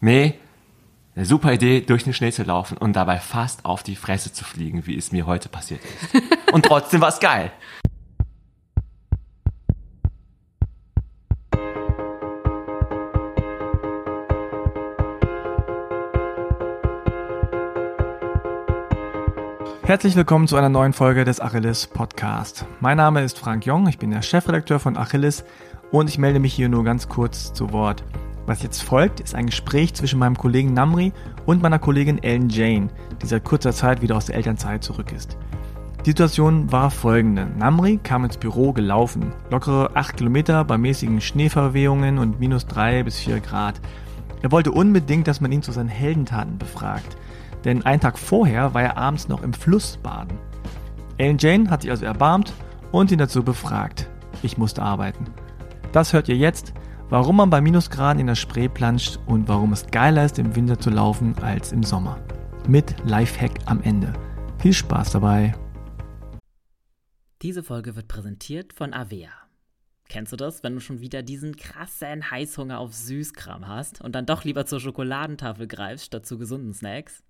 Nee, eine super Idee, durch den Schnee zu laufen und dabei fast auf die Fresse zu fliegen, wie es mir heute passiert ist. Und trotzdem war es geil. Herzlich willkommen zu einer neuen Folge des Achilles Podcast. Mein Name ist Frank Jong, ich bin der Chefredakteur von Achilles und ich melde mich hier nur ganz kurz zu Wort. Was jetzt folgt, ist ein Gespräch zwischen meinem Kollegen Namri und meiner Kollegin Ellen Jane, die seit kurzer Zeit wieder aus der Elternzeit zurück ist. Die Situation war folgende. Namri kam ins Büro gelaufen. Lockere 8 Kilometer bei mäßigen Schneeverwehungen und minus 3 bis 4 Grad. Er wollte unbedingt, dass man ihn zu seinen Heldentaten befragt denn einen Tag vorher war er abends noch im Fluss baden. Ellen Jane hat sich also erbarmt und ihn dazu befragt. Ich musste arbeiten. Das hört ihr jetzt, warum man bei Minusgraden in der Spree planscht und warum es geiler ist, im Winter zu laufen als im Sommer. Mit Lifehack am Ende. Viel Spaß dabei. Diese Folge wird präsentiert von Avea. Kennst du das, wenn du schon wieder diesen krassen Heißhunger auf Süßkram hast und dann doch lieber zur Schokoladentafel greifst statt zu gesunden Snacks?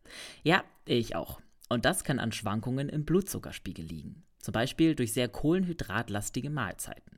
Ja, ich auch. Und das kann an Schwankungen im Blutzuckerspiegel liegen. Zum Beispiel durch sehr kohlenhydratlastige Mahlzeiten.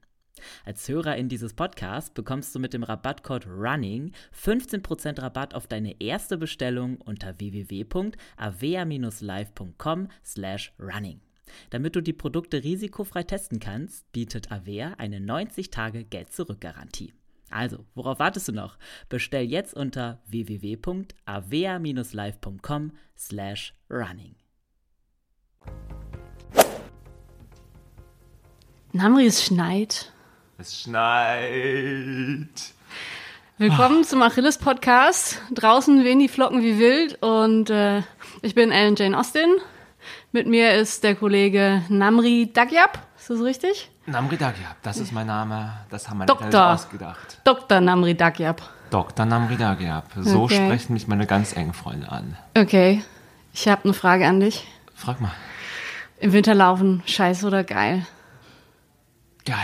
Als Hörerin dieses Podcasts bekommst du mit dem Rabattcode RUNNING 15% Rabatt auf deine erste Bestellung unter www.avea-live.com slash running. Damit du die Produkte risikofrei testen kannst, bietet Avea eine 90-Tage-Geld-Zurück-Garantie. Also, worauf wartest du noch? Bestell jetzt unter www.avea-live.com slash running. Namri, es schneit. Es schneit. Willkommen zum Achilles Podcast. Draußen wehen die Flocken wie wild und äh, ich bin Ellen Jane Austin. Mit mir ist der Kollege Namri Dagyab. Ist das richtig? Namri Dagyab, das ist mein Name. Das haben meine Doktor. Eltern ausgedacht. Dr. Namri Dagyab. Dr. Namri Dagyab. So Okay. sprechen mich meine ganz engen Freunde an. Okay, ich habe eine Frage an dich. Frag mal. Im Winter laufen, scheiße oder geil? Geil.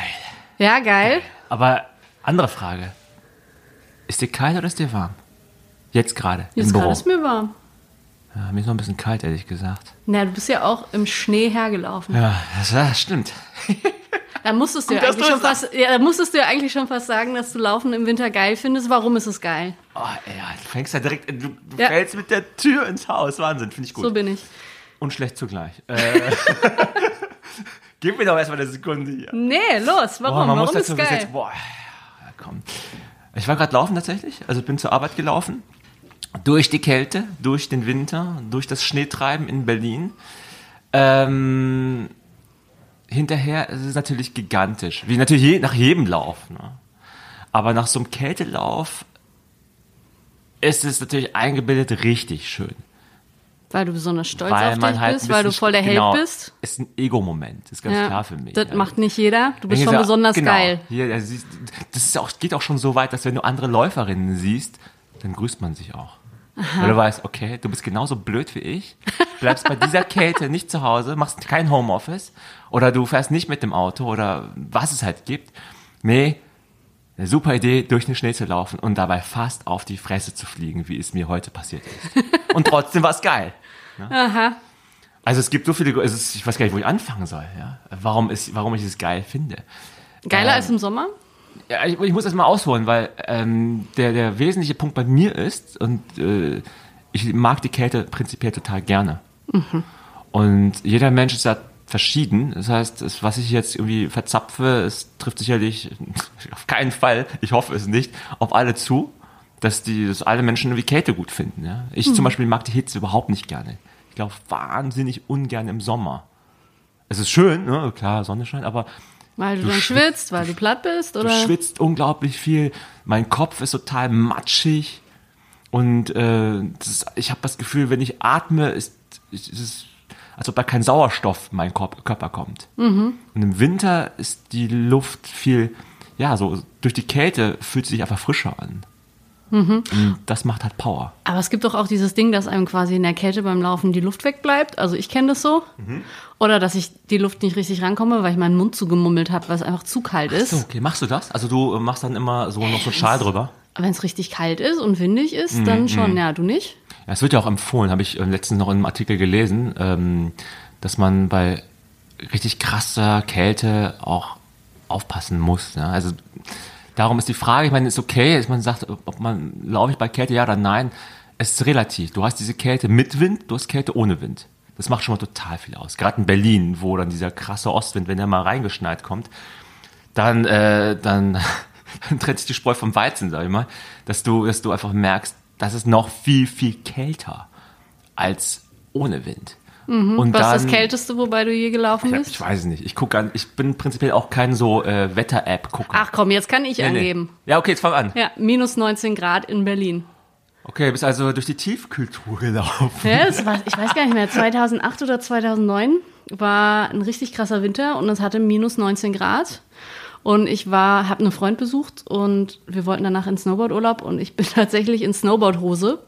Ja, geil. Aber andere Frage. Ist dir kalt oder ist dir warm? Jetzt gerade. Jetzt gerade ist mir warm. Ja, mir ist noch ein bisschen kalt, ehrlich gesagt. Na, du bist ja auch im Schnee hergelaufen. Ja, das, das stimmt. Da musstest du ja eigentlich schon fast, ja, da musstest du ja eigentlich schon fast sagen, dass du Laufen im Winter geil findest. Warum ist es geil? Oh, ey, du fängst ja direkt, du, du Ja. fällst mit der Tür ins Haus. Wahnsinn, finde ich gut. So bin ich. Und schlecht zugleich. Äh, Gib mir doch erstmal eine Sekunde hier. Nee, los, warum? Boah, man muss warum ist dazu geil? jetzt, boah, komm. Ich war gerade laufen tatsächlich, also bin zur Arbeit gelaufen. Durch die Kälte, durch den Winter, durch das Schneetreiben in Berlin. Ähm, hinterher ist es natürlich gigantisch. Wie natürlich je, nach jedem Lauf. Ne? Aber nach so einem Kältelauf ist es natürlich eingebildet richtig schön. Weil du besonders stolz weil auf dich halt bist, weil du voll der Held genau, bist. Ist ein Ego-Moment, ist ganz Ja, klar für mich. Das ja. macht nicht jeder. Du bist schon sag, besonders genau, geil. Hier, das ist auch, geht auch schon so weit, dass wenn du andere Läuferinnen siehst, dann grüßt man sich auch. Weil du weißt, okay, du bist genauso blöd wie ich, bleibst bei dieser Kälte nicht zu Hause, machst kein Homeoffice oder du fährst nicht mit dem Auto oder was es halt gibt. Nee, eine super Idee, durch den Schnee zu laufen und dabei fast auf die Fresse zu fliegen, wie es mir heute passiert ist. Und trotzdem war es geil. Aha. Also es gibt so viele, ist, ich weiß gar nicht, wo ich anfangen soll. Ja? Warum, ist, warum ich es geil finde. Geiler Ähm, als im Sommer? Ja, ich, ich muss das mal ausholen, weil ähm, der, der wesentliche Punkt bei mir ist, und äh, ich mag die Kälte prinzipiell total gerne. Und jeder Mensch ist da verschieden. Das heißt, was ich jetzt irgendwie verzapfe, es trifft sicherlich auf keinen Fall, ich hoffe es nicht, auf alle zu. dass die, dass alle Menschen irgendwie Kälte gut finden. Ja? Ich zum Beispiel mag die Hitze überhaupt nicht gerne. Ich laufe wahnsinnig ungern im Sommer. Es ist schön, ne? klar, Sonne scheint, aber Weil du, Du dann schwitzt. weil du platt bist, du oder? schwitzt unglaublich viel. Mein Kopf ist total matschig und äh, ist, ich habe das Gefühl, wenn ich atme, ist, ist es, als ob da kein Sauerstoff in meinen Körper kommt. Und im Winter ist die Luft viel, ja, so durch die Kälte fühlt sie sich einfach frischer an. Und das macht halt Power. Aber es gibt doch auch dieses Ding, dass einem quasi in der Kälte beim Laufen die Luft wegbleibt. Also ich kenne das so. Mhm. Oder dass ich die Luft nicht richtig rankomme, weil ich meinen Mund zugemummelt habe, weil es einfach zu kalt ist. So, okay, machst du das? Also du äh, machst dann immer so noch so einen Schal drüber? Wenn es richtig kalt ist und windig ist, Mhm, dann schon. Ja, du nicht? Es wird ja auch empfohlen, habe ich äh, letztens noch in einem Artikel gelesen, ähm, dass man bei richtig krasser Kälte auch aufpassen muss. Ja? Also darum ist die Frage, ich meine, ist okay, dass man sagt, ob man, laufe ich bei Kälte ja oder nein, es ist relativ. Du hast diese Kälte mit Wind, du hast Kälte ohne Wind. Das macht schon mal total viel aus. Gerade in Berlin, wo dann dieser krasse Ostwind, wenn der mal reingeschneit kommt, dann, äh, dann, dann trennt sich die Spreu vom Weizen, sag ich mal, dass du, dass du einfach merkst, das ist noch viel, viel kälter als ohne Wind. Und Mhm. Was ist das dann- Kälteste, wobei du je gelaufen bist? ich weiß es nicht. Ich gucke an, ich bin prinzipiell auch kein so äh, Wetter-App-Gucker. Ach komm, jetzt kann ich Nee, nee. angeben. Ja, okay, jetzt fang an. Ja, minus 19 Grad in Berlin. Okay, bist also durch die Tiefkühltour gelaufen. Ja, war, ich weiß gar nicht mehr, 2008 oder 2009 war ein richtig krasser Winter und es hatte minus 19 Grad. Und ich war, habe einen Freund besucht und wir wollten danach in Snowboardurlaub und ich bin tatsächlich in Snowboardhose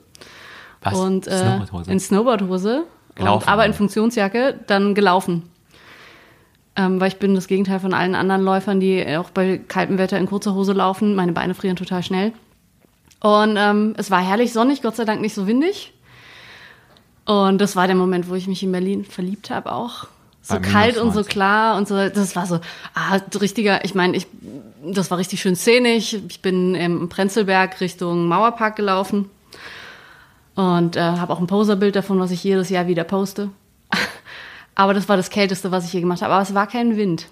Was? und äh, Snowboardhose? in Snowboardhose, Gelaufen, und, aber in? Funktionsjacke dann gelaufen. Ähm, weil ich bin das Gegenteil von allen anderen Läufern, die auch bei kaltem Wetter in kurzer Hose laufen. Meine Beine frieren total schnell. Und ähm, es war herrlich sonnig, Gott sei Dank nicht so windig. Und das war der Moment, wo ich mich in Berlin verliebt habe auch. So kalt und so 19. klar und so. Das war so, ah, richtiger, ich meine, ich, das war richtig schön szenisch. Ich bin im Prenzlberg Richtung Mauerpark gelaufen und äh, habe auch ein Poserbild davon, was ich jedes Jahr wieder poste. Aber das war das Kälteste, was ich je gemacht habe. Aber es war kein Wind.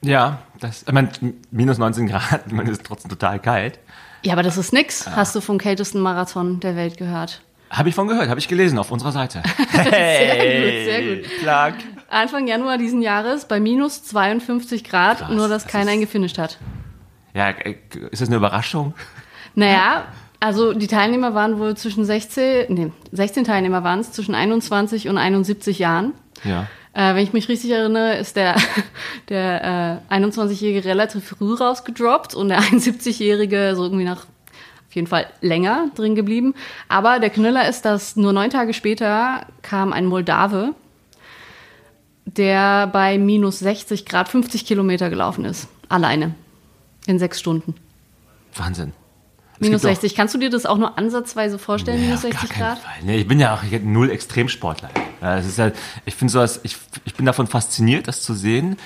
Ja, das, ich meine, minus 19 Grad, meine, ist trotzdem total kalt. Ja, aber das ist nix. Hast du vom kältesten Marathon der Welt gehört? Habe ich von gehört, habe ich gelesen auf unserer Seite. Sehr gut, sehr gut. Plug. Anfang Januar diesen Jahres bei minus 52 Grad, Krass, nur dass das keiner ihn gefinisht hat. Ja, äh, ist das eine Überraschung? Naja, also die Teilnehmer waren wohl zwischen 16, nee, 16 Teilnehmer waren es, zwischen 21 und 71 Jahren. Ja. Äh, wenn ich mich richtig erinnere, ist der, der äh, 21-Jährige relativ früh rausgedroppt und der 71-Jährige so irgendwie nach auf jeden Fall länger drin geblieben. Aber der Knüller ist, dass nur neun Tage später kam ein Moldave, der bei minus 60 Grad 50 Kilometer gelaufen ist. Alleine. In sechs Stunden. Wahnsinn. Es Minus gibt auch- 60. Kannst du dir das auch nur ansatzweise vorstellen, minus auf gar 60 keinen Grad? Fall. Nee, ich bin ja auch ich null Extremsportler. Ja, ist halt, ich finde sowas, ich, ich bin davon fasziniert, das zu sehen.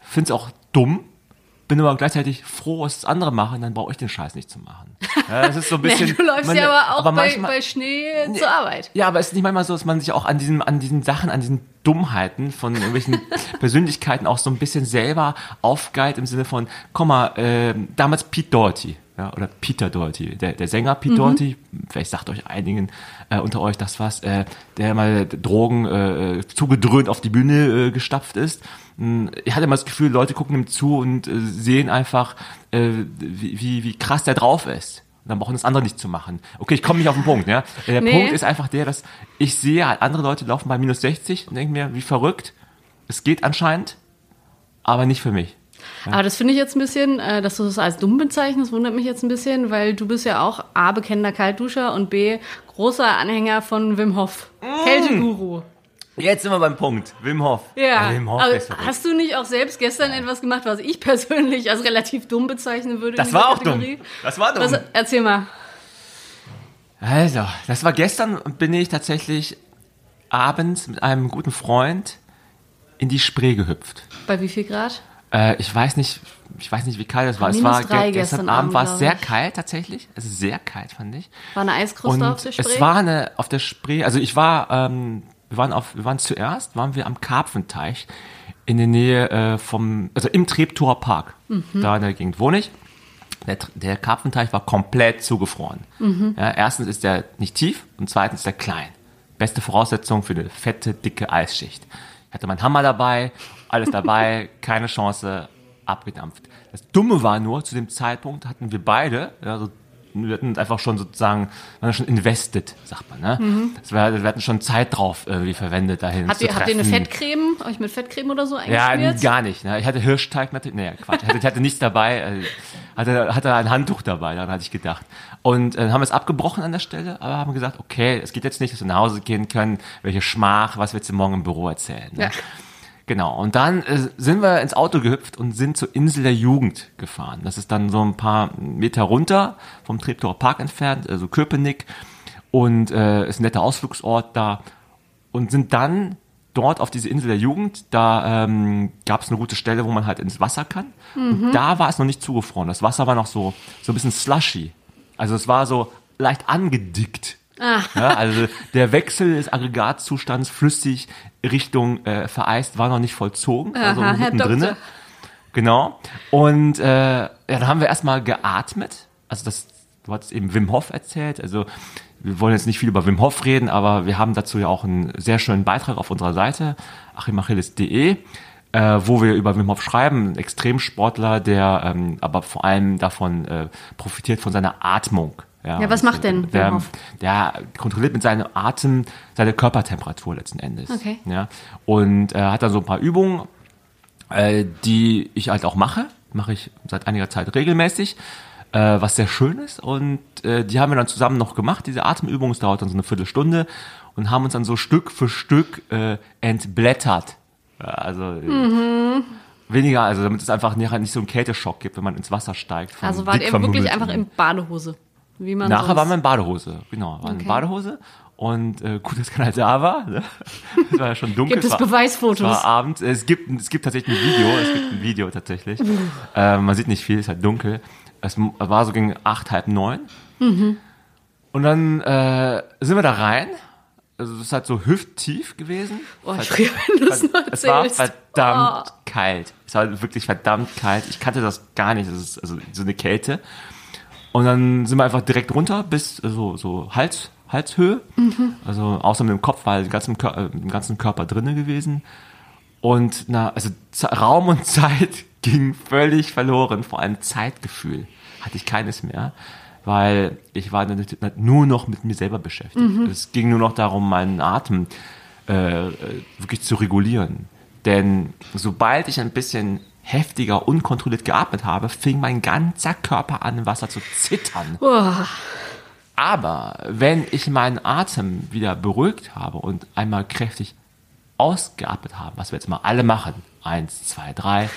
Finde es auch dumm, bin aber gleichzeitig froh, was andere machen, dann brauche ich den Scheiß nicht zu machen. Ja, das ist so ein bisschen. Nee, du läufst meine- ja aber auch bei, manchmal- bei Schnee zur Arbeit. Ja, aber es ist nicht manchmal so, dass man sich auch an diesen, an diesen Sachen, an diesen Dummheiten von irgendwelchen Persönlichkeiten auch so ein bisschen selber aufgeilt im Sinne von, komm mal, äh, damals Pete Doherty, ja, oder Peter Doherty, der, der Sänger Pete Doherty, vielleicht sagt euch einigen äh, unter euch das was, äh, der mal Drogen äh, zugedröhnt auf die Bühne äh, gestapft ist. Hm, Ich hatte immer das Gefühl, Leute gucken ihm zu und äh, sehen einfach, äh, wie, wie, wie krass der drauf ist. Und dann brauchen das andere nicht zu machen. Okay, ich komme nicht auf den Punkt. Ja? Der Nee. Punkt ist einfach der, dass ich sehe, halt andere Leute laufen bei minus 60 und denke mir, wie verrückt. Es geht anscheinend, aber nicht für mich. Aber das finde ich jetzt ein bisschen, äh, dass du das als dumm bezeichnest, wundert mich jetzt ein bisschen, weil du bist ja auch A, bekennender Kaltduscher und B, großer Anhänger von Wim Hof. Mm. Kälteguru. Jetzt sind wir beim Punkt. Wim Hof. Ja. Wim Hof verrückt. hast du nicht auch selbst gestern etwas gemacht, was ich persönlich als relativ dumm bezeichnen würde? Das war auch dumm. Kategorie? Das war dumm. Was, erzähl mal. Also, das war gestern, bin ich tatsächlich abends mit einem guten Freund in die Spree gehüpft. Bei wie viel Grad? Äh, ich weiß nicht, ich weiß nicht, wie kalt es war. Es Minus war drei ge gestern gestern Abend Abend, war es sehr kalt tatsächlich. Es ist sehr kalt, fand ich. War eine Eiskruste Und auf der Spree? es war eine auf der Spree, also ich war, ähm, wir waren auf, wir waren zuerst, waren wir am Karpfenteich in der Nähe äh, vom, also im Treptower Park. Mhm. Da in der Gegend wohne ich. Der, der Karpfenteich war komplett zugefroren. Ja, erstens ist der nicht tief und zweitens ist er klein. Beste Voraussetzung für eine fette, dicke Eisschicht. Ich hatte meinen Hammer dabei, alles dabei, keine Chance, abgedampft. Das Dumme war nur, zu dem Zeitpunkt hatten wir beide, ja, so, wir hatten einfach schon sozusagen, waren schon invested, sagt man, ne? Das war, wir hatten schon Zeit drauf irgendwie verwendet dahin. Habt ihr, habt ihr eine. Fettcreme, euch mit Fettcreme oder so Ja, eingeschmiert? gar nicht. Ne? Ich hatte Hirschteig natürlich. Nee, Quatsch. Ich hatte, ich hatte nichts dabei. äh, Hatte, hatte ein Handtuch dabei, daran hatte ich gedacht. Und äh, haben es abgebrochen an der Stelle, aber haben gesagt, okay, es geht jetzt nicht, dass wir nach Hause gehen können. Welche Schmach, was willst du morgen im Büro erzählen? Ne? Ja. Genau. Und dann äh, sind wir ins Auto gehüpft und sind zur Insel der Jugend gefahren. Das ist dann so ein paar Meter runter vom Treptower Park entfernt, also Köpenick. Und äh, ist ein netter Ausflugsort da. Und sind dann dort auf diese Insel der Jugend, da ähm, gab es eine gute Stelle, wo man halt ins Wasser kann. Und da war es noch nicht zugefroren. Das Wasser war noch so, so ein bisschen slushy. Also es war so leicht angedickt. Ja, also der Wechsel des Aggregatzustands flüssig Richtung äh, vereist war noch nicht vollzogen. Also Aha, mittendrin. Genau. Und äh, ja, dann haben wir erstmal geatmet. Also das, du hattest eben Wim Hof erzählt. Also wir wollen jetzt nicht viel über Wim Hof reden, aber wir haben dazu ja auch einen sehr schönen Beitrag auf unserer Seite, achimachilles.de, äh, wo wir über Wim Hof schreiben, ein Extremsportler, der ähm, aber vor allem davon äh, profitiert von seiner Atmung. Ja, was macht denn Wim der, Hof? der kontrolliert mit seinem Atem seine Körpertemperatur letzten Endes. Okay. Ja, und äh, hat dann so ein paar Übungen, äh, die ich halt auch mache. Mache ich seit einiger Zeit regelmäßig, äh, was sehr schön ist. Und äh, die haben wir dann zusammen noch gemacht, diese Atemübung. Es dauert dann so eine Viertelstunde und haben uns dann so Stück für Stück äh, entblättert. Ja, also äh, weniger, also damit es einfach nachher nicht so einen Kälteschock gibt, wenn man ins Wasser steigt. Also wart dick ihr wirklich einfach in Badehose? Wie man Nachher sonst- waren wir in Badehose, genau, waren Okay. in Badehose. Und äh, gut, dass keiner da war. Ne? Es war ja schon dunkel. Gibt es war, Beweisfotos? Es war abends. Es gibt, es gibt tatsächlich ein Video. Es gibt ein Video tatsächlich. äh, man sieht nicht viel, es ist halt dunkel. Es war so gegen acht, halb neun. Mhm. Und dann äh, sind wir da rein. Also es ist halt so hüfttief gewesen. Oh, ich friere, wenn du es noch es war verdammt Oh. kalt. Es war wirklich verdammt kalt. Ich kannte das gar nicht. Das ist also so eine Kälte. Und dann sind wir einfach direkt runter bis so, so Hals, Halshöhe. Also außer mit dem Kopf war halt ganzen, äh, den ganzen Körper drinne gewesen. Und na, also Z Raum und Zeit ging völlig verloren. Vor allem Zeitgefühl hatte ich keines mehr, weil ich war nur noch mit mir selber beschäftigt. Es ging nur noch darum, meinen Atem äh, äh, wirklich zu regulieren. Denn sobald ich ein bisschen heftiger, unkontrolliert geatmet habe, fing mein ganzer Körper an, im Wasser zu zittern. Aber wenn ich meinen Atem wieder beruhigt habe und einmal kräftig ausgeatmet habe, was wir jetzt mal alle machen, eins, zwei, drei,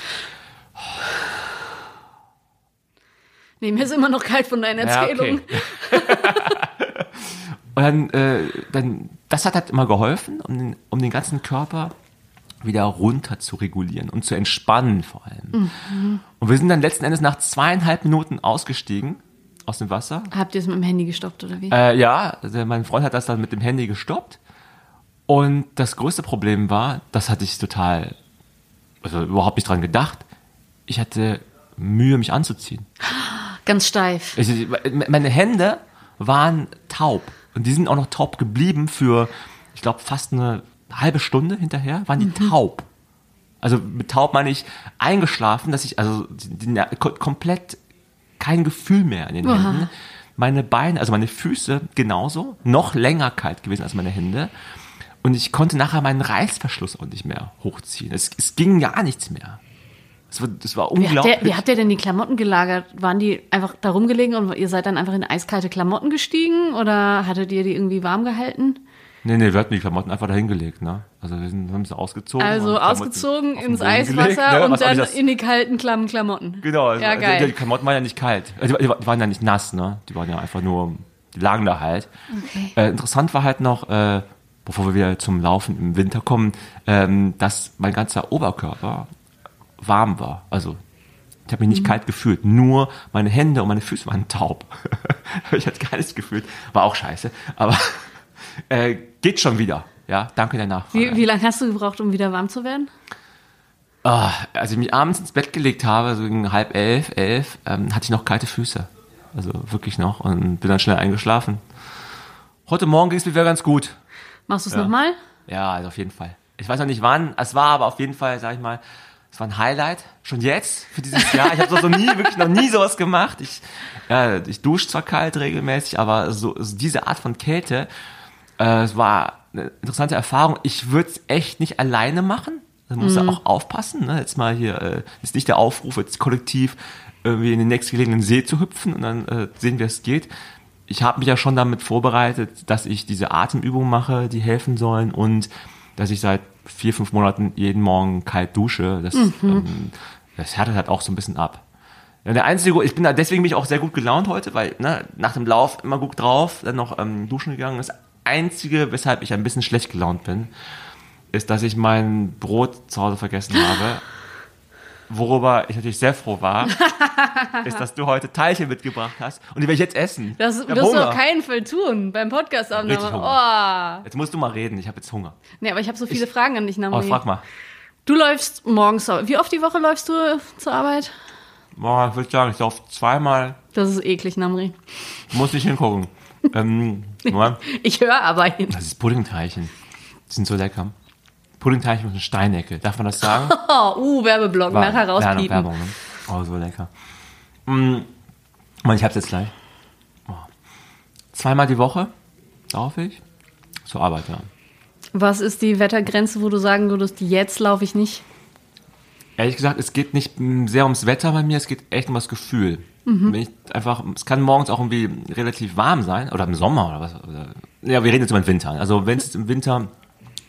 Nee, mir ist immer noch kalt von deiner Ja, Erzählung. okay. Und dann, äh, dann, das hat halt immer geholfen, um den, um den ganzen Körper wieder runter zu regulieren und zu entspannen vor allem. Und wir sind dann letzten Endes nach zweieinhalb Minuten ausgestiegen aus dem Wasser. Habt ihr es mit dem Handy gestoppt oder wie? Äh, ja, also mein Freund hat das dann mit dem Handy gestoppt. Und das größte Problem war, das hatte ich total, also überhaupt nicht dran gedacht. Ich hatte Mühe, mich anzuziehen. Ganz steif. Ich, meine Hände waren taub. Und die sind auch noch taub geblieben für, ich glaube, fast eine halbe Stunde hinterher, waren die taub. Also mit taub meine ich eingeschlafen, dass ich, also die, die, ko- komplett kein Gefühl mehr in den Händen. Meine Beine, also meine Füße genauso, noch länger kalt gewesen als meine Hände. Und ich konnte nachher meinen Reißverschluss auch nicht mehr hochziehen. Es, es ging gar nichts mehr. Es war, das war Wie habt, unglaublich. ihr, wie habt ihr denn die Klamotten gelagert? Waren die einfach da rumgelegen und ihr seid dann einfach in eiskalte Klamotten gestiegen oder hattet ihr die irgendwie warm gehalten? Nee, nee, wir hatten die Klamotten einfach dahingelegt, ne? Also wir sind, haben sie ausgezogen. Also ausgezogen ins Eiswasser gelegt, ne? und Was dann in die kalten, klammen Klamotten. Genau, also, Ja, also geil. die Klamotten waren ja nicht kalt. Also, die, die waren ja nicht nass, ne? Die waren ja einfach nur, die lagen da halt. Okay. Äh, interessant war halt noch, äh, bevor wir wieder zum Laufen im Winter kommen, ähm, dass mein ganzer Oberkörper warm war. Also ich habe mich Mhm. nicht kalt gefühlt, nur meine Hände und meine Füße waren taub. ich hatte gar nichts gefühlt. War auch scheiße, aber äh, geht schon wieder. Ja, danke der Nachfrage. Wie, wie lange hast du gebraucht, um wieder warm zu werden? Ah, als ich mich abends ins Bett gelegt habe, so gegen halb elf, elf, ähm, hatte ich noch kalte Füße. Also wirklich noch und bin dann schnell eingeschlafen. Heute Morgen ging es mir wieder ganz gut. Machst du es Ja. nochmal? Ja, also auf jeden Fall. Ich weiß noch nicht wann, es war aber auf jeden Fall, sag ich mal, es war ein Highlight. Schon jetzt für dieses Jahr. Ich habe so, so nie, wirklich noch nie sowas gemacht. Ich, ja, ich dusche zwar kalt regelmäßig, aber so, so diese Art von Kälte, äh, es war eine interessante Erfahrung. Ich würde es echt nicht alleine machen. Da muss Mhm. ja auch aufpassen. Ne? Jetzt mal hier äh, ist nicht der Aufruf, jetzt kollektiv irgendwie in den nächstgelegenen See zu hüpfen und dann äh, sehen, wie es geht. Ich habe mich ja schon damit vorbereitet, dass ich diese Atemübungen mache, die helfen sollen und dass ich seit vier, fünf Monaten jeden Morgen kalt dusche. Das, ähm, das härtet halt auch so ein bisschen ab. Ja, der einzige, ich bin da, deswegen bin ich auch sehr gut gelaunt heute, weil ne, nach dem Lauf immer gut drauf, dann noch ähm, duschen gegangen. Das einzige, weshalb ich ein bisschen schlecht gelaunt bin, ist, dass ich mein Brot zu Hause vergessen habe. Worüber ich natürlich sehr froh war, ist, dass du heute Teilchen mitgebracht hast und die werde ich jetzt essen. Das Ich wirst du auf keinen Fall tun beim podcast Richtig Oh. Jetzt musst du mal reden, ich habe jetzt Hunger. Nee, aber ich habe so viele Fragen an dich, Aber Namri. frag mal. Du läufst morgens Wie oft die Woche läufst du zur Arbeit? Boah, ich würde sagen, ich laufe zweimal, Das ist eklig, Namri. muss nicht hingucken. ähm, Ich höre aber hin. das ist Puddingteilchen. Die sind so lecker. Puddingteilchen mit einer Steinecke. Darf man das sagen? Oh, uh, Werbeblock, War- nachher rauspiepen. Werbung, ne? Oh, so lecker. Mm, Mann, ich hab's jetzt gleich. Oh. Zweimal die Woche laufe ich zur Arbeit, ja. Was ist die Wettergrenze, wo du sagen würdest, jetzt laufe ich nicht? Ehrlich gesagt, es geht nicht sehr ums Wetter bei mir, es geht echt um das Gefühl. Wenn ich einfach, es kann morgens auch irgendwie relativ warm sein, oder im Sommer oder was. Oder, ja, wir reden jetzt über den Winter. Also wenn es im Winter,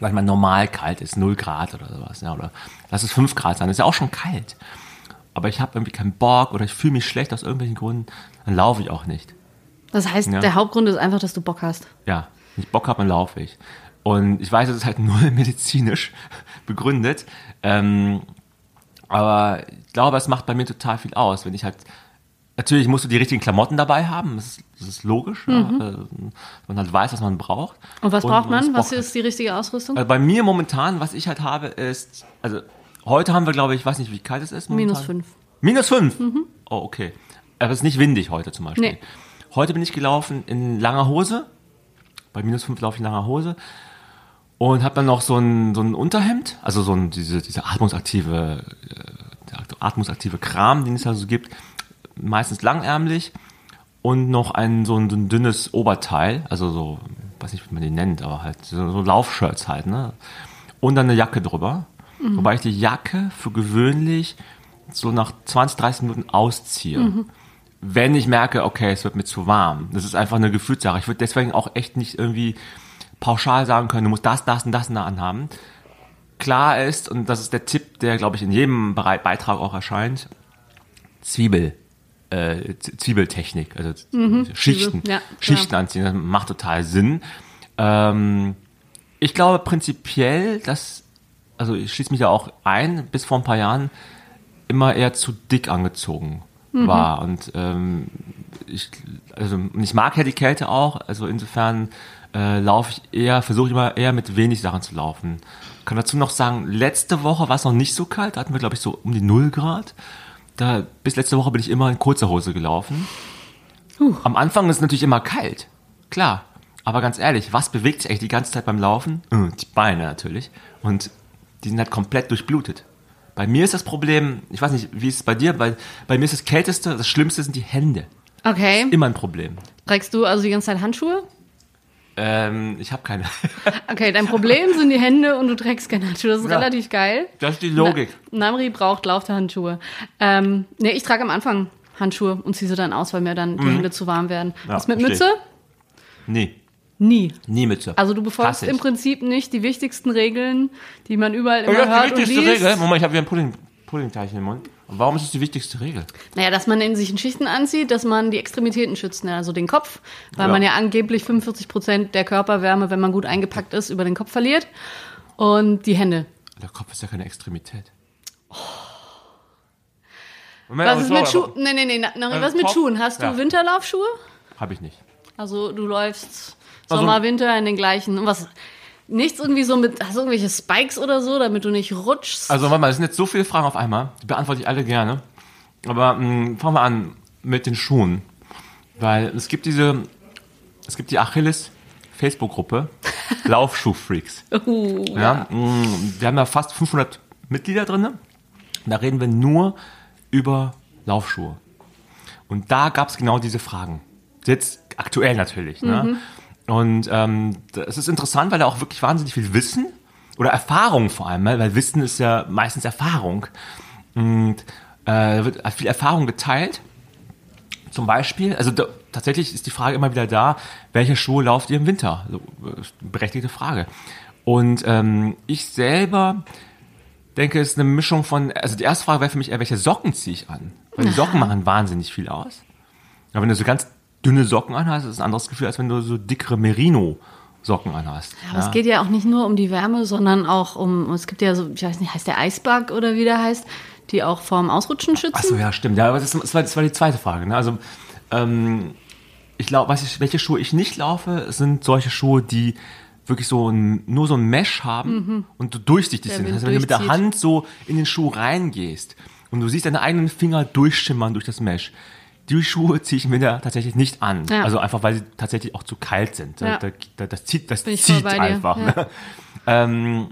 sag ich mal, normal kalt ist, 0 Grad oder sowas, ja, oder lass es 5 Grad sein, ist ja auch schon kalt. Aber ich habe irgendwie keinen Bock oder ich fühle mich schlecht aus irgendwelchen Gründen, dann laufe ich auch nicht. Das heißt, Ja. der Hauptgrund ist einfach, dass du Bock hast. Ja, wenn ich Bock habe, dann laufe ich. Und ich weiß, es ist halt null medizinisch begründet. Ähm, aber ich glaube, es macht bei mir total viel aus, wenn ich halt. Natürlich musst du die richtigen Klamotten dabei haben, das ist, das ist logisch. Ja, äh, man halt weiß, was man braucht. Mhm. Und was braucht man? Was ist die richtige Ausrüstung? also bei mir momentan, was ich halt habe, ist, also heute haben wir, glaube ich, ich weiß nicht, wie kalt es ist. Momentan. Minus fünf. Minus fünf? Oh, okay. Aber es ist nicht windig heute zum Beispiel. Nee. Heute bin ich gelaufen in langer Hose. Bei minus fünf laufe ich in langer Hose. Und habe dann noch so ein, so ein Unterhemd, also so ein, diese, diese atmungsaktive, äh, atmungsaktive Kram, den es da so gibt. Meistens langärmlich. Und noch ein so ein, so ein dünnes Oberteil, also so, weiß nicht, wie man die nennt, aber halt so, so Laufshirts halt, ne? Und dann eine Jacke drüber. Wobei ich die Jacke für gewöhnlich so nach 20, 30 Minuten ausziehe. Wenn ich merke, okay, es wird mir zu warm. Das ist einfach eine Gefühlssache. Ich würde deswegen auch echt nicht irgendwie pauschal sagen können, du musst das, das und das und da anhaben. Klar ist, und das ist der Tipp, der, glaube ich, in jedem Beitrag auch erscheint, Zwiebel, äh, Zwiebeltechnik, also Schichten, Ja, klar. Schichten anziehen, das macht total Sinn. Ähm, ich glaube prinzipiell, dass, also ich schließe mich da auch ein, bis vor ein paar Jahren immer eher zu dick angezogen war. Und ähm, ich, also ich mag ja die Kälte auch, also insofern äh, laufe ich eher, versuche ich immer eher mit wenig Sachen zu laufen. Kann dazu noch sagen, letzte Woche war es noch nicht so kalt, da hatten wir glaube ich so um die 0 Grad. Da, bis letzte Woche bin ich immer in kurzer Hose gelaufen. Am Anfang ist es natürlich immer kalt, klar. Aber ganz ehrlich, was bewegt sich eigentlich die ganze Zeit beim Laufen? Äh, Die Beine natürlich. Und die sind halt komplett durchblutet. Bei mir ist das Problem, ich weiß nicht, wie ist es bei dir, bei, bei mir ist das Kälteste, das Schlimmste sind die Hände. Okay. Immer ein Problem. Trägst du also die ganze Zeit Handschuhe? Ähm, ich habe keine. Okay, dein Problem sind die Hände und du trägst keine Handschuhe. Das ist Ja. relativ geil. Das ist die Logik. Na, Namri braucht laufte Handschuhe. Ähm, nee, ich trage am Anfang Handschuhe und ziehe sie dann aus, weil mir dann die Hände zu warm werden. Mhm. Ja, Was mit verstehe Mütze? Nee, Nie. nie Mütze. Also du befolgst im Prinzip nicht die wichtigsten Regeln, die man überall Oh, immer hört ist die wichtigste und liest. Regel. Moment, ich habe wieder ein Pudding, Puddingteilchen im Mund. Und warum ist es die wichtigste Regel? Naja, dass man in sich in Schichten anzieht, dass man die Extremitäten schützt, ne? also den Kopf, weil Ja. man ja angeblich 45 Prozent der Körperwärme, wenn man gut eingepackt ist, über den Kopf verliert. Und die Hände. Der Kopf ist ja keine Extremität. Was ist mit Schuhen? Nee, nee, nee, na, na, Also was mit Kopf? Schuhen? Hast du Ja. Winterlaufschuhe? Habe ich nicht. Also du läufst Also- Sommer, Winter in den gleichen. Und was? Nichts irgendwie so mit, hast du irgendwelche Spikes oder so, damit du nicht rutschst? Also warte mal, es sind jetzt so viele Fragen auf einmal. Die beantworte ich alle gerne. Aber mh, fangen wir an mit den Schuhen. Weil es gibt diese, es gibt die Achilles Facebook-Gruppe Laufschuhfreaks. Uh, Ja, mh, wir haben ja fast 500 Mitglieder drin. Da reden wir nur über Laufschuhe. Und da gab es genau diese Fragen. Jetzt aktuell natürlich. Ne? Und ähm, es ist interessant, weil da auch wirklich wahnsinnig viel Wissen oder Erfahrung vor allem, ne? weil Wissen ist ja meistens Erfahrung. Und äh, da wird viel Erfahrung geteilt. Zum Beispiel, also da, tatsächlich ist die Frage immer wieder da, welche Schuhe lauft ihr im Winter? So, äh, berechtigte Frage. Und ähm, ich selber denke, es ist eine Mischung von, also die erste Frage wäre für mich eher, welche Socken ziehe ich an? Weil die Socken machen wahnsinnig viel aus. Aber wenn du so ganz dünne Socken anhast, ist ein anderes Gefühl, als wenn du so dickere Merino-Socken anhast. Aber es geht ja auch nicht nur um die Wärme, sondern auch um, es gibt ja so, ich weiß nicht, heißt der Eisbug oder wie der heißt, die auch vorm Ausrutschen schützen. Achso, ja, stimmt. Ja, aber das, das, war, das war die zweite Frage. Ne? Also, ähm, ich glaube, welche Schuhe ich nicht laufe, sind solche Schuhe, die wirklich so ein, nur so ein Mesh haben und so durchsichtig Der sind. Wind Also wenn du mit der. Hand so in den Schuh reingehst und du siehst deine eigenen Finger durchschimmern durch das Mesh, die Schuhe ziehe ich mir da tatsächlich nicht an. Ja. Also einfach, weil sie tatsächlich auch zu kalt sind. Ja. Da, da, das zieht, das zieht einfach. Ne? Ähm,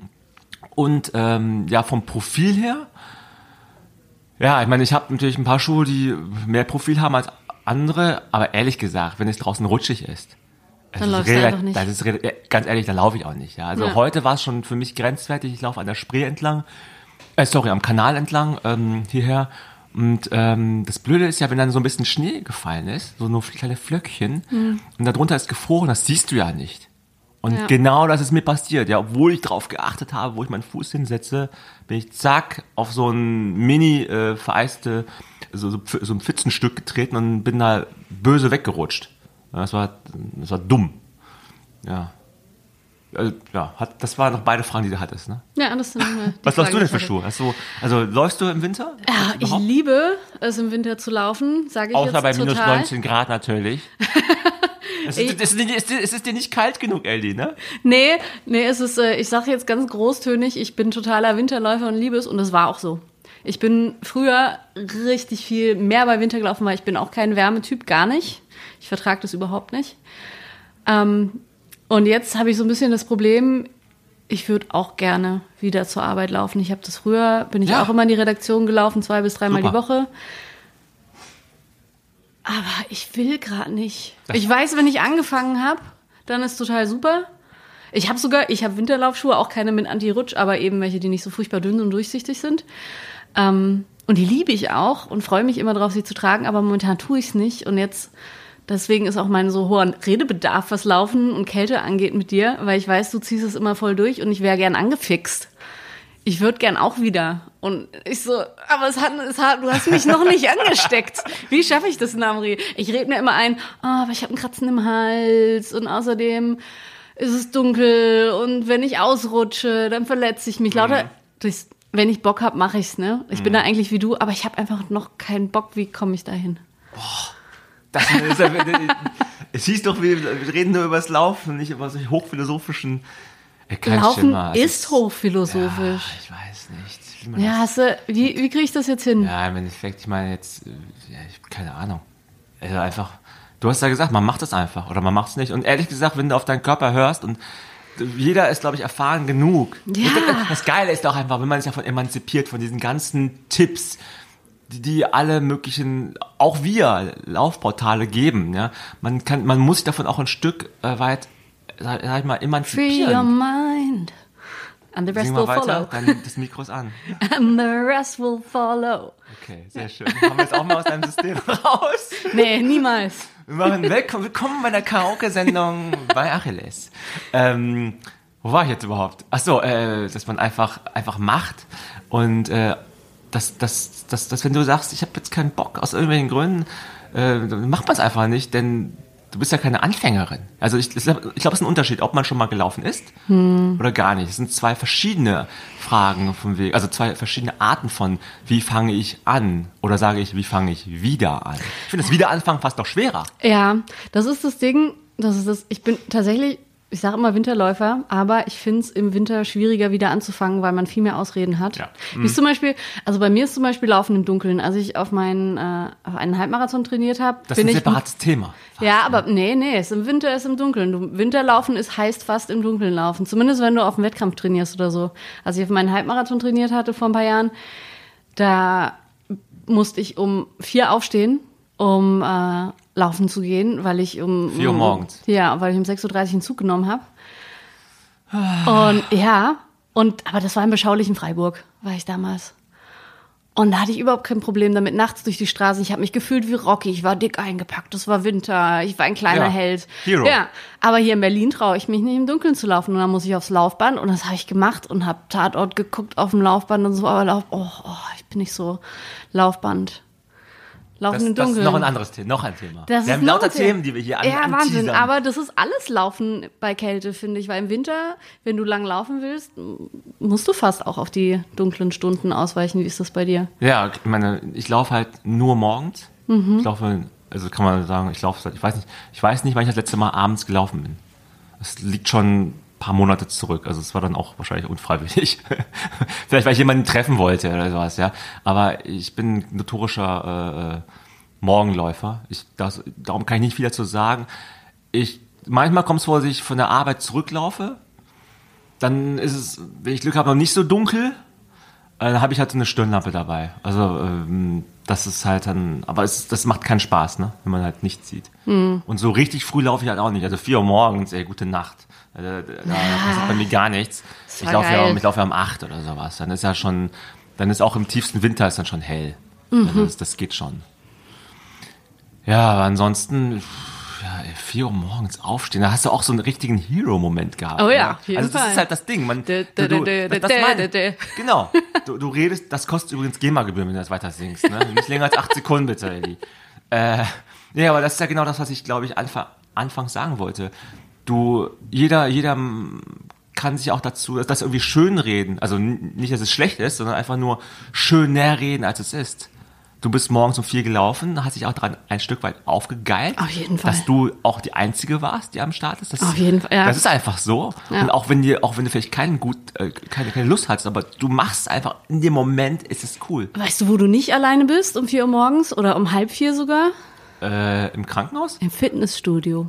und ähm, ja, vom Profil her, ja, ich meine, ich habe natürlich ein paar Schuhe, die mehr Profil haben als andere, aber ehrlich gesagt, wenn es draußen rutschig ist, Dann läufst du einfach nicht. Das ist ganz ehrlich, da laufe ich auch nicht. Ja. Also Ja. heute war es schon für mich grenzwertig. Ich laufe an der Spree entlang, äh, sorry, am Kanal entlang ähm, hierher. Und ähm, das Blöde ist ja, wenn dann so ein bisschen Schnee gefallen ist, so nur kleine Flöckchen, und darunter ist gefroren, das siehst du ja nicht. Und Ja. genau das ist mir passiert. Ja, obwohl ich darauf geachtet habe, wo ich meinen Fuß hinsetze, bin ich zack auf so ein mini äh, vereiste, so, so, so ein Pfützenstück getreten und bin da böse weggerutscht. Das war, das war dumm. Ja. Also, ja, hat, das waren noch beide Fragen, die du hattest, ne? Ja, das sind äh, die Was läufst du denn für. Schuhe? Hast du, also läufst du im Winter? Ja, ich liebe es im Winter zu laufen, sage ich Außer jetzt bei minus total. 19 Grad natürlich. es, ist, es, ist, es, ist, es ist dir nicht kalt genug, Eldi, ne? Nee, nee, es ist, äh, ich sage jetzt ganz großtönig, ich bin totaler Winterläufer und liebe es und es war auch so. Ich bin früher richtig viel mehr bei Winter gelaufen, weil ich bin auch kein Wärmetyp, gar nicht. Ich vertrage das überhaupt nicht. Ähm, und jetzt habe ich so ein bisschen das Problem, ich würde auch gerne wieder zur Arbeit laufen. Ich habe das früher, bin ich Ja. auch immer in die Redaktion gelaufen, zwei bis dreimal die Woche. Aber ich will gerade nicht. Ich weiß, wenn ich angefangen habe, dann ist total super. Ich habe sogar, ich habe Winterlaufschuhe, auch keine mit Anti-Rutsch, aber eben welche, die nicht so furchtbar dünn und durchsichtig sind. Ähm, und die liebe ich auch und freue mich immer drauf, sie zu tragen, aber momentan tue ich es nicht. Und jetzt, deswegen ist auch mein so hoher Redebedarf, was Laufen und Kälte angeht mit dir, weil ich weiß, du ziehst es immer voll durch und ich wäre gern angefixt. Ich würde gern auch wieder. Und ich so, aber es hat, es hat, du hast mich noch nicht angesteckt. Wie schaffe ich das, Namri? Ich rede mir immer ein, oh, aber ich habe einen Kratzen im Hals und außerdem ist es dunkel und wenn ich ausrutsche, dann verletze ich mich. Lauter, durchs, wenn ich Bock hab, mache ich's, ne? Ich bin da eigentlich wie du, aber ich habe einfach noch keinen Bock. Wie komme ich dahin? Das ist, ja- es hieß doch, wir wir reden nur über das Laufen und nicht über solche hochphilosophischen. Laufen ist hochphilosophisch. Ja, ich weiß nicht. Wie Ja, hast du, wie, wie kriege ich das jetzt hin? Ja, im Endeffekt, ich meine jetzt, äh, ja, ich keine Ahnung. Also einfach, du hast ja gesagt, man macht es einfach oder man macht es nicht. Und ehrlich gesagt, wenn du auf deinen Körper hörst und jeder ist, glaube ich, erfahren genug. Ja. Das Geile ist auch einfach, wenn man sich davon emanzipiert, von diesen ganzen Tipps, die, alle möglichen, auch wir, Laufportale geben. Ja, man kann, man muss sich davon auch ein Stück äh, weit, sag, sag ich mal, Free your emanzipieren. mind. And the rest Sing will mal weiter, follow. dann das Mikro ist an. And the rest will follow. Okay, sehr schön. Haben wir jetzt auch mal aus deinem System raus. Nee, niemals. Wir machen willkommen, willkommen bei der Karaoke-Sendung bei Achilles. Ähm, wo war ich jetzt überhaupt? Ach so, äh, dass man einfach einfach macht und äh, dass, dass, dass, dass wenn du sagst, ich habe jetzt keinen Bock aus irgendwelchen Gründen, äh, dann macht man es einfach nicht, denn du bist ja keine Anfängerin. Also ich, ich glaube, es ist ein Unterschied, ob man schon mal gelaufen ist oder gar nicht. Es sind zwei verschiedene Fragen vom Weg, also zwei verschiedene Arten von, wie fange ich an oder sage ich, wie fange ich wieder an. Ich finde das Wiederanfangen fast noch schwerer. Ja, das ist das Ding, das ist das, ich bin tatsächlich ich sage immer Winterläufer, aber ich finde es im Winter schwieriger wieder anzufangen, weil man viel mehr Ausreden hat. Ja. Wie ist zum Beispiel, also bei mir ist zum Beispiel Laufen im Dunkeln. Als ich auf meinen äh, auf einen Halbmarathon trainiert habe, Das ist bin ein ich separates Thema. ja, aber nee, nee, es im Winter ist im Dunkeln. Du, Winterlaufen ist heißt fast im Dunkeln laufen. Zumindest wenn du auf dem Wettkampf trainierst oder so. Als ich auf meinen Halbmarathon trainiert hatte vor ein paar Jahren, da musste ich um vier aufstehen, um äh, laufen zu gehen, weil ich um Vier Uhr morgens. Ja, weil ich um 6.30 Uhr einen Zug genommen habe. Und ja, und aber das war in beschaulichen Freiburg, war ich damals. Und da hatte ich überhaupt kein Problem damit, nachts durch die Straßen. Ich habe mich gefühlt wie Rocky. Ich war dick eingepackt. Es war Winter. Ich war ein kleiner Ja, Held. Hero. Ja, aber hier in Berlin traue ich mich nicht im Dunkeln zu laufen. Und dann muss ich aufs Laufband. Und das habe ich gemacht und habe Tatort geguckt auf dem Laufband und so. Aber Lauf, oh, oh, ich bin nicht so Laufband. Laufen Das, im das Dunkeln. ist noch ein anderes Thema, noch ein Thema. Das wir ist haben lauter Thema. Themen, die wir hier an Ja, Wahnsinn. anteasern. Aber das ist alles Laufen bei Kälte, finde ich. Weil im Winter, wenn du lang laufen willst, musst du fast auch auf die dunklen Stunden ausweichen. Wie ist das bei dir? Ja, ich meine, ich laufe halt nur morgens. Mhm. Ich laufe, also kann man sagen, ich laufe, seit- ich weiß nicht, ich weiß nicht, wann ich das letzte Mal abends gelaufen bin. Das liegt schon paar Monate zurück. Also es war dann auch wahrscheinlich unfreiwillig. Vielleicht, weil ich jemanden treffen wollte oder sowas, ja. Aber ich bin notorischer äh, Morgenläufer. Ich, das, darum kann ich nicht viel dazu sagen. Ich, manchmal kommt es vor, dass ich von der Arbeit zurücklaufe. Dann ist es, wenn ich Glück habe, noch nicht so dunkel. Äh, Dann habe ich halt so eine Stirnlampe dabei. Also ähm, das ist halt dann, aber es, das macht keinen Spaß, ne? wenn man halt nichts sieht. Hm. Und so richtig früh laufe ich halt auch nicht. Also 4 Uhr morgens, ey, gute Nacht. Da, da, da passiert bei mir gar nichts. Ich laufe, ja, ich laufe ja um 8 oder sowas. Dann ist ja schon, dann ist auch im tiefsten Winter ist dann schon hell. Mhm. Also das, das geht schon. Ja, aber ansonsten, ja, ey, 4 Uhr morgens aufstehen, da hast du auch so einen richtigen Hero-Moment gehabt. Oh ja, ne? auf jeden Also das Fall. ist halt das Ding. Man, du, du, das. Genau. Du, du redest, das kostet übrigens GEMA-Gebühren, wenn du das weiter singst. Ne? Nicht länger als acht Sekunden, bitte, Eddie. Äh, ja, aber das ist ja genau das, was ich, glaube ich, anfa anfangs sagen wollte. Du, jeder, jeder kann sich auch dazu, das irgendwie schön reden. Also nicht, dass es schlecht ist, sondern einfach nur schöner reden, als es ist. Du bist morgens um vier gelaufen, hast dich auch dran ein Stück weit aufgegeilt. Auf jeden Fall. Dass du auch die Einzige warst, die am Start ist. Das, Auf jeden Fall, ja. Das ist einfach so. Ja. Und auch wenn dir, auch wenn du vielleicht keinen gut, äh, keine, keine Lust hast, aber du machst einfach, in dem Moment ist es cool. Weißt du, wo du nicht alleine bist um vier Uhr morgens oder um halb vier sogar? Äh, Im Krankenhaus? Im Fitnessstudio.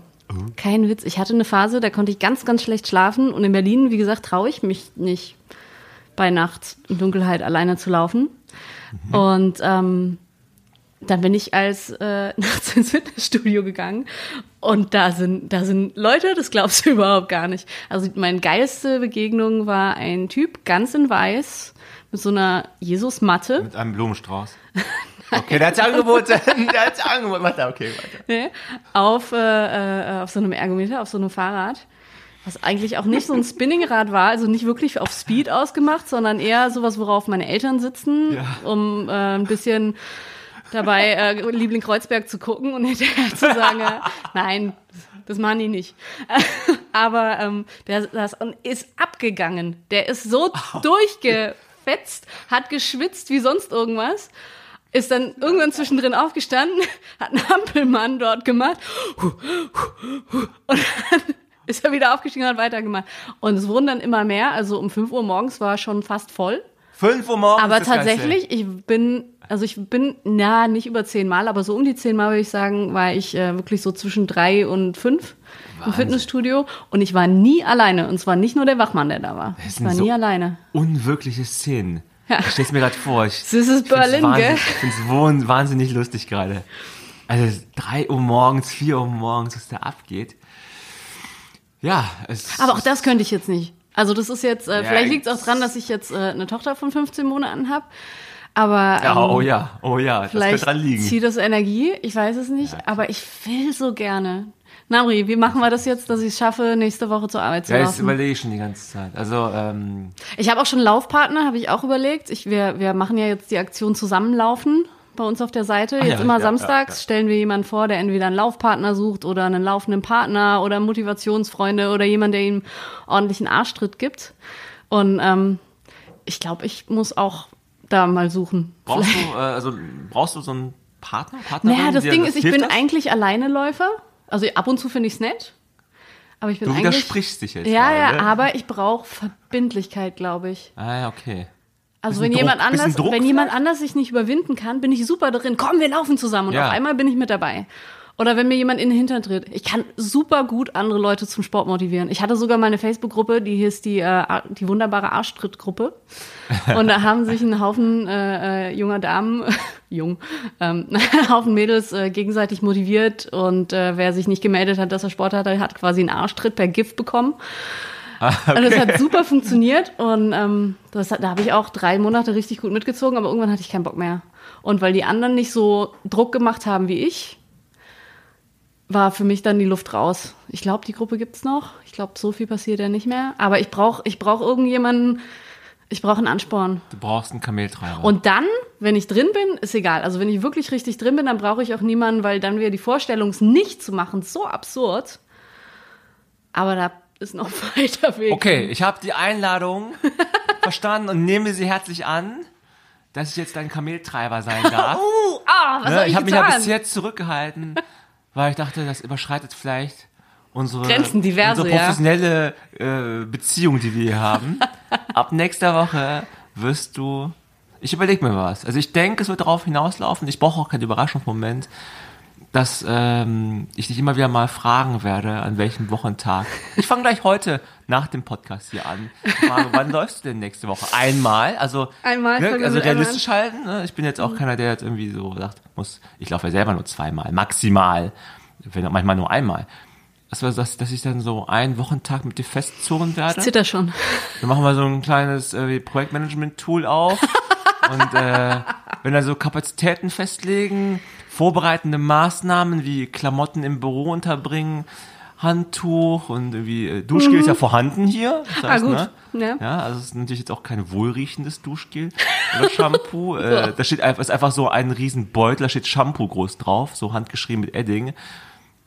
Kein Witz. Ich hatte eine Phase, da konnte ich ganz, ganz schlecht schlafen. Und in Berlin, wie gesagt, traue ich mich nicht, bei Nacht in Dunkelheit alleine zu laufen. Und ähm, dann bin ich als äh, nachts ins Fitnessstudio gegangen. Und da sind, da sind Leute, das glaubst du überhaupt gar nicht. Also meine geilste Begegnung war ein Typ, ganz in weiß, mit so einer Jesus-Matte. Mit einem Blumenstrauß. Okay, der hat sich angeboten. Der hat sich angeboten. Warte, okay, weiter. Nee, auf, äh, äh, auf so einem Ergometer, auf so einem Fahrrad. Was eigentlich auch nicht so ein Spinningrad war, also nicht wirklich auf Speed ausgemacht, sondern eher sowas, worauf meine Eltern sitzen, Ja. um äh, ein bisschen dabei äh, Liebling Kreuzberg zu gucken und hinterher zu sagen, äh, nein, das machen die nicht. Aber ähm, der das ist abgegangen. Der ist so durchgefetzt, hat geschwitzt wie sonst irgendwas. Ist dann irgendwann zwischendrin aufgestanden, hat einen Hampelmann dort gemacht und dann ist er wieder aufgestiegen und hat weitergemacht. Und es wurden dann immer mehr. Also um 5 Uhr morgens war schon fast voll. 5 Uhr morgens. Aber tatsächlich, ich bin, also ich bin, na, nicht über zehn Mal, aber so um die zehn Mal würde ich sagen, war ich äh, wirklich so zwischen drei und fünf im Wahnsinn. Fitnessstudio. Und ich war nie alleine. Und zwar nicht nur der Wachmann, der da war. Das Ich war so nie alleine. Unwirkliche Szenen. Ja. Ich stell's mir gerade vor. Ich, Das ist Berlin, wahnsinnig, gell? Ich find's wohn- wahnsinnig lustig gerade. Also 3 Uhr morgens, 4 Uhr morgens, was da abgeht. Ja, es Aber auch das könnte ich jetzt nicht. Also das ist jetzt, äh, Ja, vielleicht liegt es auch dran, dass ich jetzt äh, eine Tochter von 15 Monaten habe. Aber Ja, ähm, oh ja, oh ja, das könnte vielleicht dran liegen. zieht das Energie. Ich weiß es nicht, aber ich will so gerne. Namri, wie machen wir das jetzt, dass ich es schaffe, nächste Woche zur Arbeit zu Ja, das laufen? überlege ich schon die ganze Zeit. Also, ähm, Ich habe auch schon Laufpartner, habe ich auch überlegt. Ich, wir, wir machen ja jetzt die Aktion Zusammenlaufen bei uns auf der Seite. Ah, jetzt ja, immer ja, samstags ja, ja. stellen wir jemanden vor, der entweder einen Laufpartner sucht oder einen laufenden Partner oder Motivationsfreunde oder jemand, der ihm ordentlichen Arschtritt gibt. Und ähm, ich glaube, ich muss auch da mal suchen. brauchst du, äh, also, brauchst du so einen Partner? Partnerin, Naja, das Ding ist, ich bin das? eigentlich Alleineläufer. Also ab und zu finde ich es nett. Aber ich bin Du eigentlich. widersprichst dich jetzt. Ja, gerade, ja, aber ich brauche Verbindlichkeit, glaube ich. Ah, ja, okay. Also wenn jemand Druck, bisschen anders, wenn jemand anders sich nicht überwinden kann, bin ich super darin. Komm, wir laufen zusammen und Ja. auf einmal bin ich mit dabei. Oder wenn mir jemand in den Hintern tritt. Ich kann super gut andere Leute zum Sport motivieren. Ich hatte sogar mal eine Facebook-Gruppe, die hieß die, äh, die wunderbare Arschtritt-Gruppe. Und da haben sich ein Haufen äh, äh, junger Damen, jung, ähm, ein Haufen Mädels äh, gegenseitig motiviert. Und äh, wer sich nicht gemeldet hat, dass er Sport hatte, hat quasi einen Arschtritt per Gift bekommen. Und das hat super funktioniert und ähm, das hat, da habe ich auch drei Monate richtig gut mitgezogen, aber irgendwann hatte ich keinen Bock mehr. Und weil die anderen nicht so Druck gemacht haben wie ich, war für mich dann die Luft raus. Ich glaube, die Gruppe gibt's noch. Ich glaube, so viel passiert ja nicht mehr. Aber ich brauche ich brauch irgendjemanden, ich brauche einen Ansporn. Du brauchst einen Kameltreiber. Und dann, wenn ich drin bin, ist egal. Also wenn ich wirklich richtig drin bin, dann brauche ich auch niemanden, weil dann wäre die Vorstellung, es nicht zu machen, so absurd. Aber da ist noch weiter Weg. Okay, ich habe die Einladung verstanden und nehme sie herzlich an, dass ich jetzt dein Kameltreiber sein darf. Uh, ah, was Ne, soll ich ich habe mich ja bis jetzt zurückgehalten, weil ich dachte, das überschreitet vielleicht unsere, Grenzen, diverse, unsere ja. professionelle äh, Beziehung, die wir hier haben. Ab nächster Woche wirst du. Ich überlege mir was. Also ich denke, es wird darauf hinauslaufen. Ich brauche auch keinen Überraschungsmoment, dass ähm, ich dich immer wieder mal fragen werde, an welchem Wochentag. Ich fange gleich heute nach dem Podcast hier an. Ich frage, wann läufst du denn nächste Woche? Einmal? Also, Einmal, ne, also mit einmal realistisch halten. Ne? Ich bin jetzt auch keiner, der jetzt irgendwie so sagt, muss, ich laufe ja selber nur zweimal, maximal. Wenn auch manchmal nur einmal. Das war das, dass ich dann so einen Wochentag mit dir festzurren werde. Zitter schon. Dann machen wir so ein kleines äh, Projektmanagement-Tool auf und äh, wenn dann so Kapazitäten festlegen, vorbereitende Maßnahmen wie Klamotten im Büro unterbringen, Handtuch und irgendwie äh, Duschgel ist ja vorhanden hier. Das heißt, Mhm. Ah, gut. Ne? Ja. ja, also es ist natürlich jetzt auch kein wohlriechendes Duschgel oder Shampoo. äh, da steht einfach, ist einfach so ein riesen Beutel, da steht Shampoo groß drauf, so handgeschrieben mit Edding.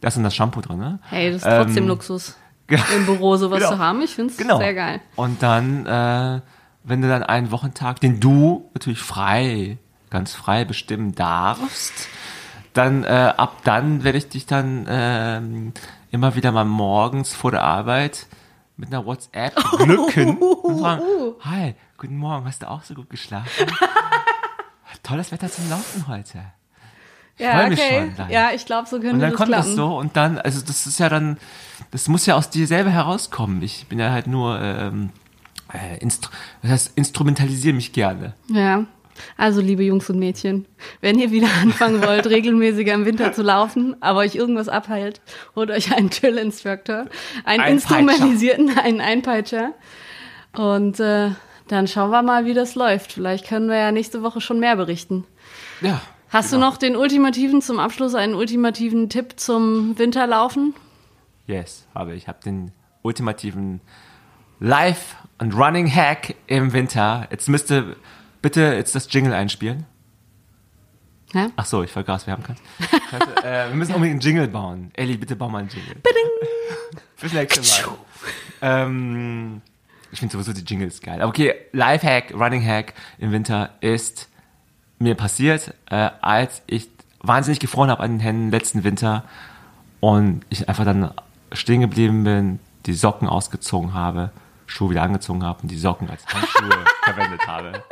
Da ist dann das Shampoo drin, ne? Hey, das ist trotzdem Ähm, Luxus, im Büro sowas Genau. zu haben. Ich finde es Genau. sehr geil. Und dann, äh, wenn du dann einen Wochentag, den du natürlich frei, ganz frei bestimmen darfst, dann äh, ab dann werde ich dich dann ähm, immer wieder mal morgens vor der Arbeit mit einer WhatsApp glücken und fragen, hi, guten Morgen, hast du auch so gut geschlafen? Tolles Wetter zum Laufen heute. Ja, freu mich okay. Ja, ich glaube, so Und dann das kommt klappen. das so und dann, also das ist ja dann, das muss ja aus dir selber herauskommen. Ich bin ja halt nur, ähm, äh, instru das heißt, instrumentalisiere mich gerne. Ja. Also, liebe Jungs und Mädchen, wenn ihr wieder anfangen wollt, regelmäßiger im Winter zu laufen, aber euch irgendwas abhält, holt euch einen Drill-Instructor, einen Ein instrumentalisierten, einen Einpeitscher. Und äh, dann schauen wir mal, wie das läuft. Vielleicht können wir ja nächste Woche schon mehr berichten. Ja. Hast du noch den ultimativen, zum Abschluss einen ultimativen Tipp zum Winterlaufen? Yes, habe ich. Ich habe den ultimativen Live- und Running-Hack im Winter. Jetzt müsste bitte jetzt das Jingle einspielen. Ja? Ach so, ich vergaß, wir haben keins. Äh, wir müssen unbedingt einen Jingle bauen. Ellie, bitte bau mal einen Jingle. Fürs nächste Mal. ähm, ich finde sowieso die Jingles geil. Aber okay, Lifehack, Running Hack im Winter ist mir passiert, äh, als ich wahnsinnig gefroren habe an den Händen letzten Winter und ich einfach dann stehen geblieben bin, die Socken ausgezogen habe, Schuhe wieder angezogen habe und die Socken als Handschuhe verwendet habe.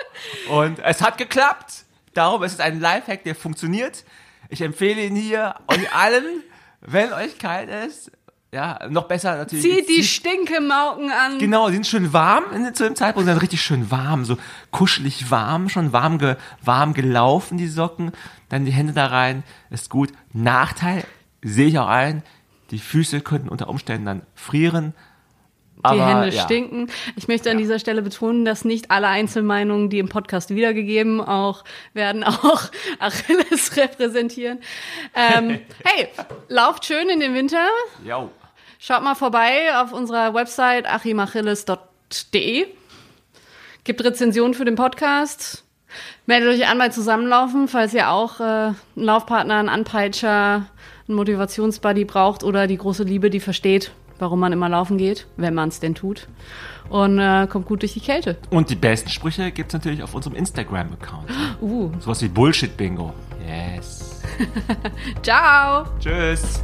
Und es hat geklappt. Darum ist es ein Lifehack, der funktioniert. Ich empfehle ihn hier euch allen, wenn euch kalt ist. Ja, noch besser natürlich. Zieht die Stinkemauken an. Genau, die sind schön warm in, zu dem Zeitpunkt, sind richtig schön warm, so kuschelig warm, schon warm, ge, warm gelaufen, die Socken. Dann die Hände da rein, ist gut. Nachteil, sehe ich auch ein, die Füße könnten unter Umständen dann frieren. Die Aber, Hände ja. stinken. Ich möchte an dieser Stelle betonen, dass nicht alle Einzelmeinungen, die im Podcast wiedergegeben, auch werden auch Achilles repräsentieren. Ähm, hey, lauft schön in den Winter. Jo. Schaut mal vorbei auf unserer Website achimachilles.de. Gibt Rezensionen für den Podcast. Meldet euch an bei Zusammenlaufen, falls ihr auch äh, einen Laufpartner, einen Anpeitscher, einen Motivationsbuddy braucht oder die große Liebe, die versteht, warum man immer laufen geht, wenn man es denn tut. Und äh, kommt gut durch die Kälte. Und die besten Sprüche gibt's natürlich auf unserem Instagram-Account. Uh, Sowas wie Bullshit-Bingo. Yes. ciao! Tschüss.